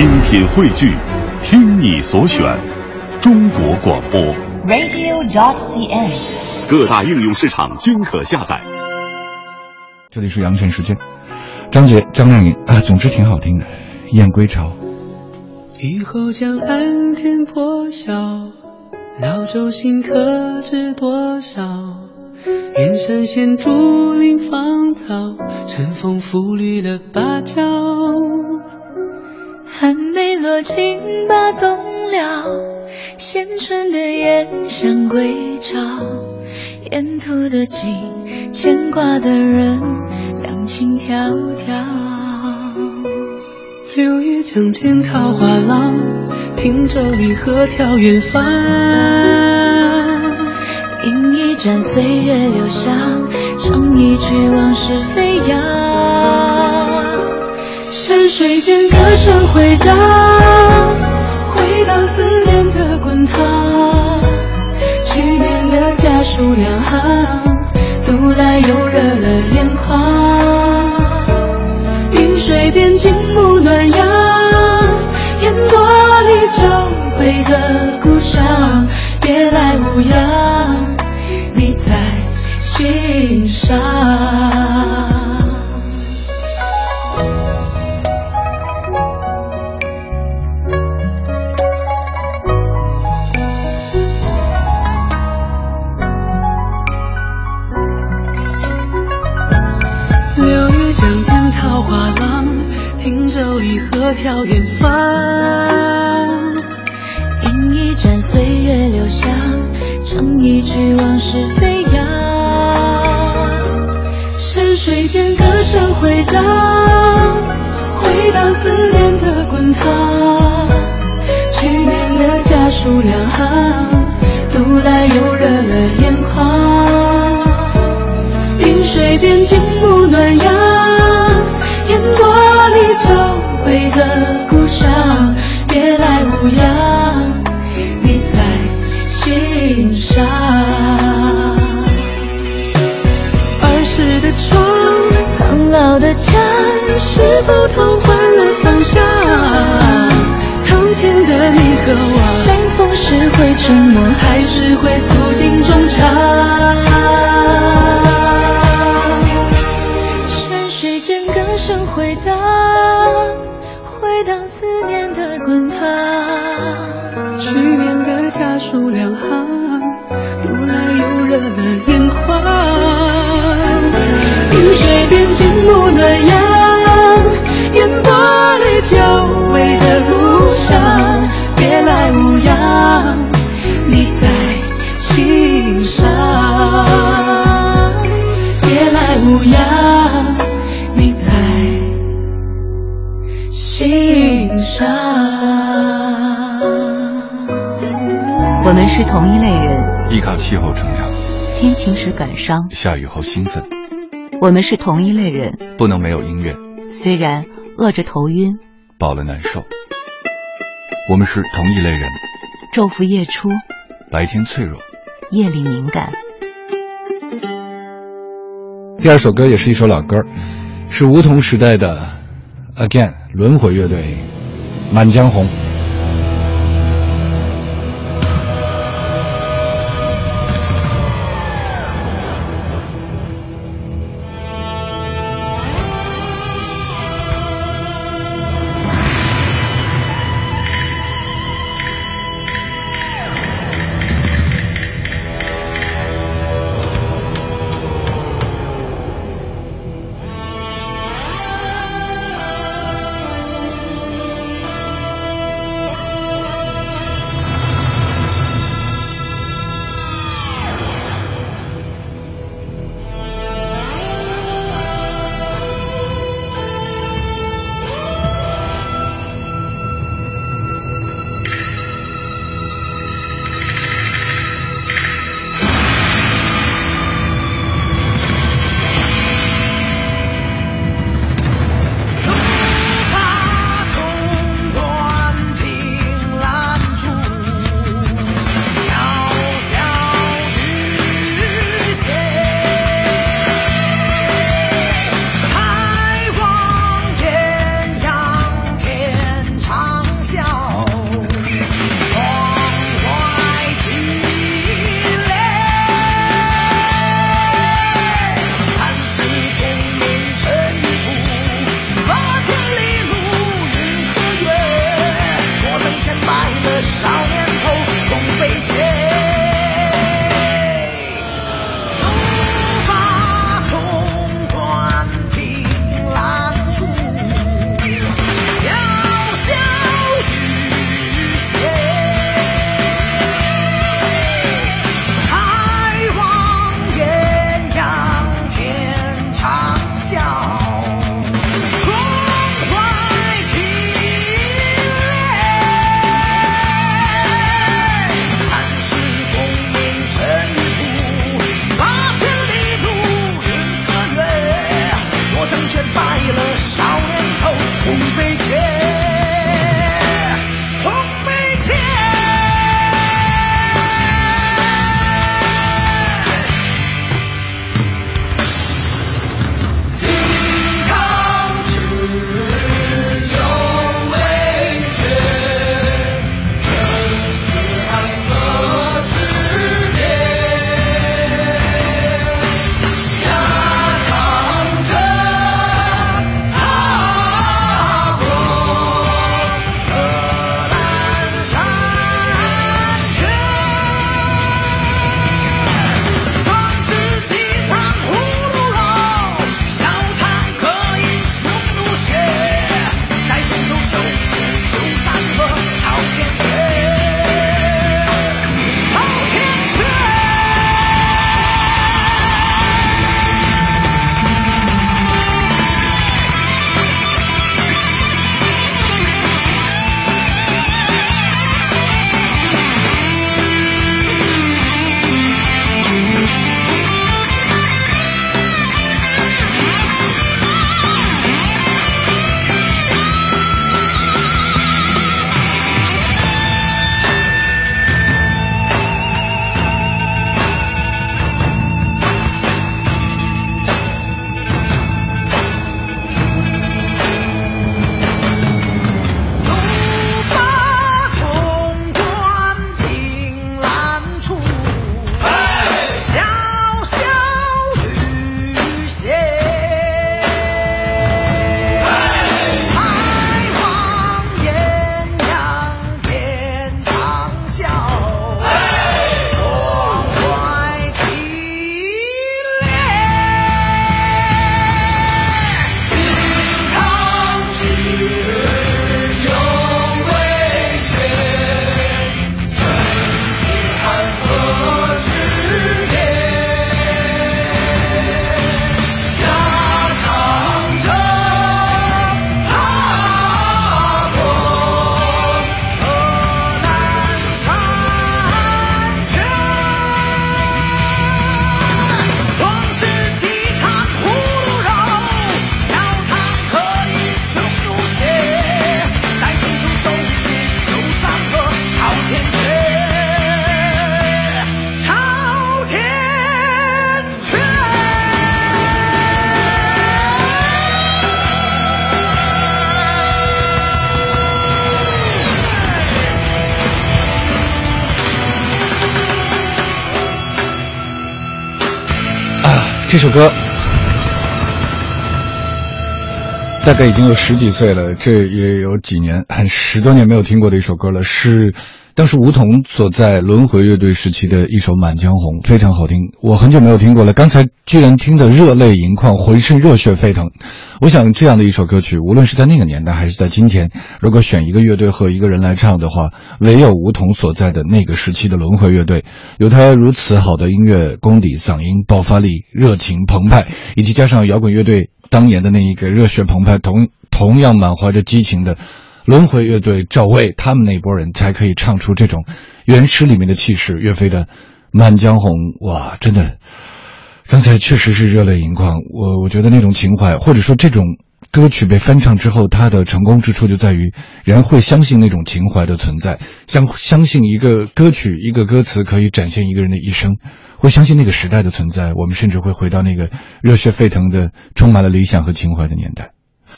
精品汇聚，听你所选，中国广播。radio.dot.cn，。各大应用市场均可下载。这里是阳城时间，张杰、张靓颖啊，总之挺好听的，《燕归巢》。雨后江岸天破晓，老舟新客知多少？远山现竹林芳草，春风拂绿了芭蕉。寒梅落尽把冬了，衔春的燕想归巢。沿途的景，牵挂的人，两情迢迢。柳叶江间桃花浪，听舟离合眺远方。饮一盏岁月留香，唱一曲往事飞山水间歌声回荡，回荡思念的滚烫。去年的家书两行，读来又热了眼眶。云水边静沐暖阳，烟波里久违的故乡，别来无恙，你在心上。曲往事飞扬。山水间歌声回荡，回荡思念的滚烫。去年的家书两行，读来又热了眼眶。云水边静沐暖阳，烟波里久违的故乡，别来无恙，否同换了方向？堂前的你和我，相逢时会沉默，还是会诉尽衷肠？山水间歌声回荡，回荡思念的滚烫。去年的家书两行，读来又热了眼眶。云水边静沐暖阳，别来无恙，你在心上。我们是同一类人，依靠气候成长，天晴时感伤；下雨后兴奋，我们是同一类人，不能没有音乐，虽然饿着头晕，饱了难受。我们是同一类人，昼伏夜出，白天脆弱，夜里敏感。第二首歌也是一首老歌，是梧桐时代的 Again 轮回乐队《满江红》。这首歌。大概已经有十几岁了，这也有几年，十多年没有听过的一首歌了，是当时吴彤所在轮回乐队时期的一首《满江红》，非常好听。我很久没有听过了，刚才居然听得热泪盈眶，浑身热血沸腾。我想这样的一首歌曲，无论是在那个年代还是在今天，如果选一个乐队和一个人来唱的话，唯有吴彤所在的那个时期的轮回乐队，有他如此好的音乐功底、嗓音爆发力、热情澎湃，以及加上摇滚乐队。当年的那一个热血澎湃、同同样满怀着激情的轮回乐队赵薇，他们那波人才可以唱出这种原诗里面的气势。岳飞的《满江红》，哇，真的，刚才确实是热泪盈眶。我我觉得那种情怀，或者说这种歌曲被翻唱之后，它的成功之处就在于人会相信那种情怀的存在，相相信一个歌曲、一个歌词可以展现一个人的一生。会相信那个时代的存在，我们甚至会回到那个热血沸腾的、充满了理想和情怀的年代。